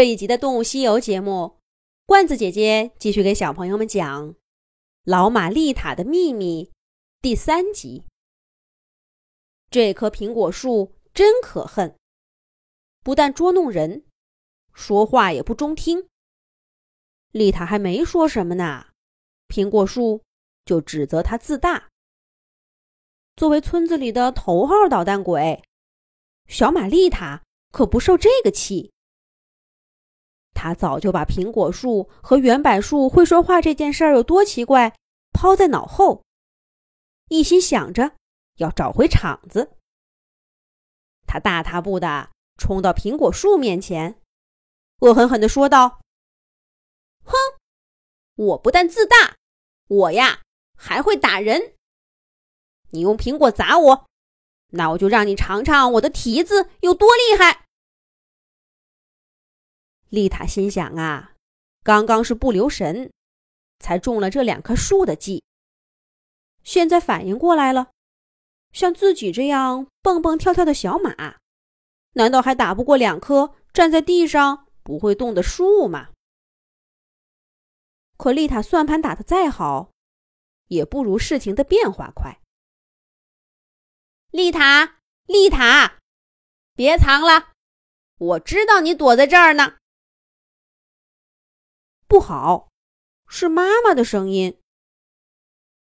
这一集的《动物西游》节目，罐子姐姐继续给小朋友们讲《老马丽塔的秘密》第三集。这棵苹果树真可恨，不但捉弄人，说话也不中听。丽塔还没说什么呢，苹果树就指责他自大。作为村子里的头号捣蛋鬼，小马丽塔可不受这个气。他早就把苹果树和圆柏树会说话这件事儿有多奇怪抛在脑后，一心想着要找回场子。他大踏步的冲到苹果树面前，恶狠狠的说道：“哼，我不但自大，我呀还会打人。你用苹果砸我，那我就让你尝尝我的蹄子有多厉害。”丽塔心想啊，刚刚是不留神，才中了这两棵树的计。现在反应过来了，像自己这样蹦蹦跳跳的小马，难道还打不过两棵站在地上不会动的树吗？可丽塔算盘打得再好，也不如事情的变化快。丽塔，丽塔，别藏了，我知道你躲在这儿呢。不好，是妈妈的声音。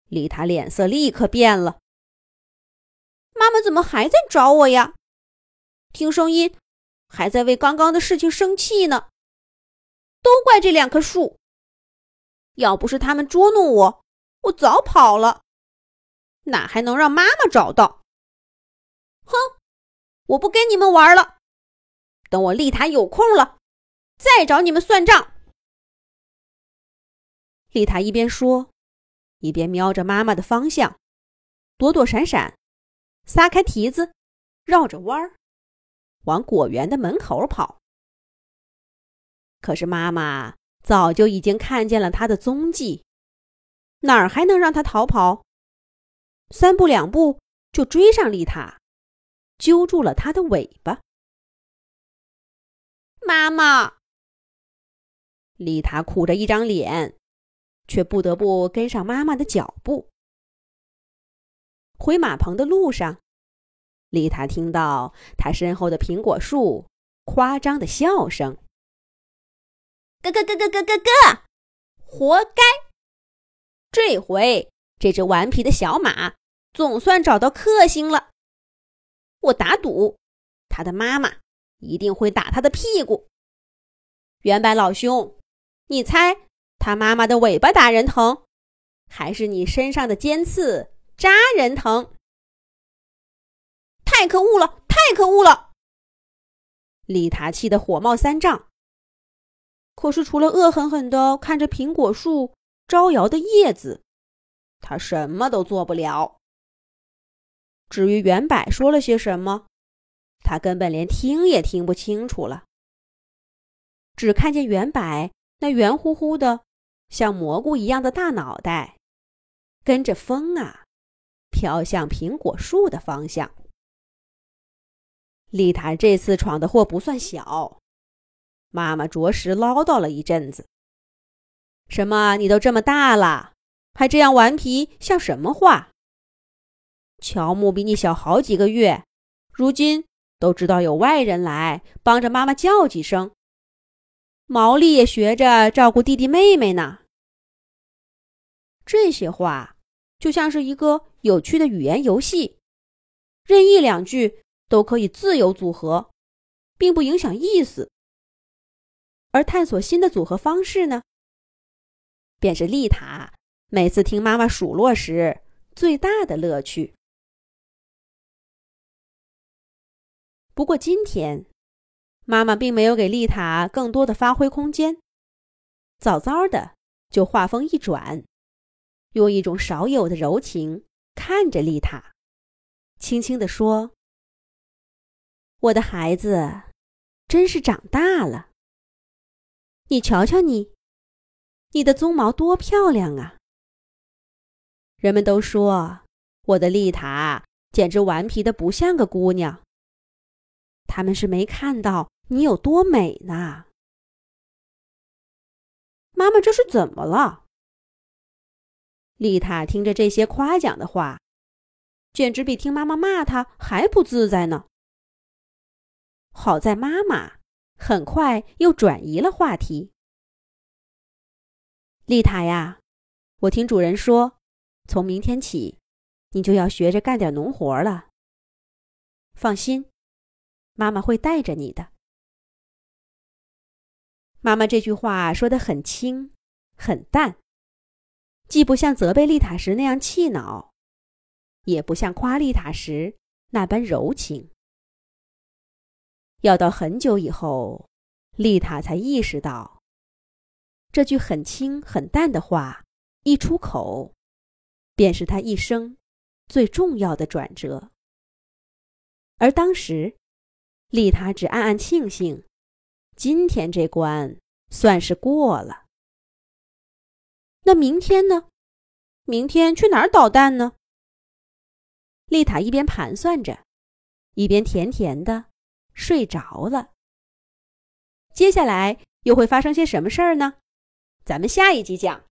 丽塔脸色立刻变了。妈妈怎么还在找我呀？听声音，还在为刚刚的事情生气呢。都怪这两棵树，要不是他们捉弄我，我早跑了，哪还能让妈妈找到？哼，我不跟你们玩了，等我丽塔有空了，再找你们算账。丽塔一边说，一边瞄着妈妈的方向，躲躲闪闪，撒开蹄子，绕着弯儿，往果园的门口跑。可是妈妈早就已经看见了他的踪迹，哪儿还能让他逃跑？三步两步就追上丽塔，揪住了她的尾巴。妈妈，丽塔苦着一张脸。却不得不跟上妈妈的脚步。回马棚的路上，丽塔听到她身后的苹果树夸张的笑声：“咯咯咯咯咯咯咯，活该！这回这只顽皮的小马总算找到克星了。我打赌，他的妈妈一定会打他的屁股。圆白老兄，你猜？”他妈妈的尾巴打人疼，还是你身上的尖刺扎人疼？太可恶了！太可恶了！丽塔气得火冒三丈。可是除了恶狠狠地看着苹果树招摇的叶子，她什么都做不了。至于圆柏说了些什么，她根本连听也听不清楚了。只看见圆柏那圆乎乎的。像蘑菇一样的大脑袋，跟着风啊，飘向苹果树的方向。丽塔这次闯的祸不算小，妈妈着实唠叨了一阵子。什么？你都这么大了，还这样顽皮，像什么话？乔木比你小好几个月，如今都知道有外人来，帮着妈妈叫几声。毛利也学着照顾弟弟妹妹呢。这些话就像是一个有趣的语言游戏，任意两句都可以自由组合，并不影响意思。而探索新的组合方式呢，便是丽塔每次听妈妈数落时最大的乐趣。不过今天。妈妈并没有给丽塔更多的发挥空间，早早的就话锋一转，用一种少有的柔情看着丽塔，轻轻地说：“我的孩子，真是长大了。你瞧瞧你，你的鬃毛多漂亮啊！人们都说我的丽塔简直顽皮的不像个姑娘。他们是没看到。”你有多美呢？妈妈这是怎么了？”丽塔听着这些夸奖的话，简直比听妈妈骂她还不自在呢。好在妈妈很快又转移了话题。丽塔呀，我听主人说，从明天起，你就要学着干点农活了。放心，妈妈会带着你的。妈妈这句话说的很轻，很淡。既不像责备丽塔时那样气恼，也不像夸丽塔时那般柔情。要到很久以后，丽塔才意识到，这句很轻很淡的话一出口，便是她一生最重要的转折。而当时，丽塔只暗暗庆幸，今天这关算是过了。那明天呢？明天去哪儿捣蛋呢？丽塔一边盘算着，一边甜甜的睡着了。接下来又会发生些什么事儿呢？咱们下一集讲。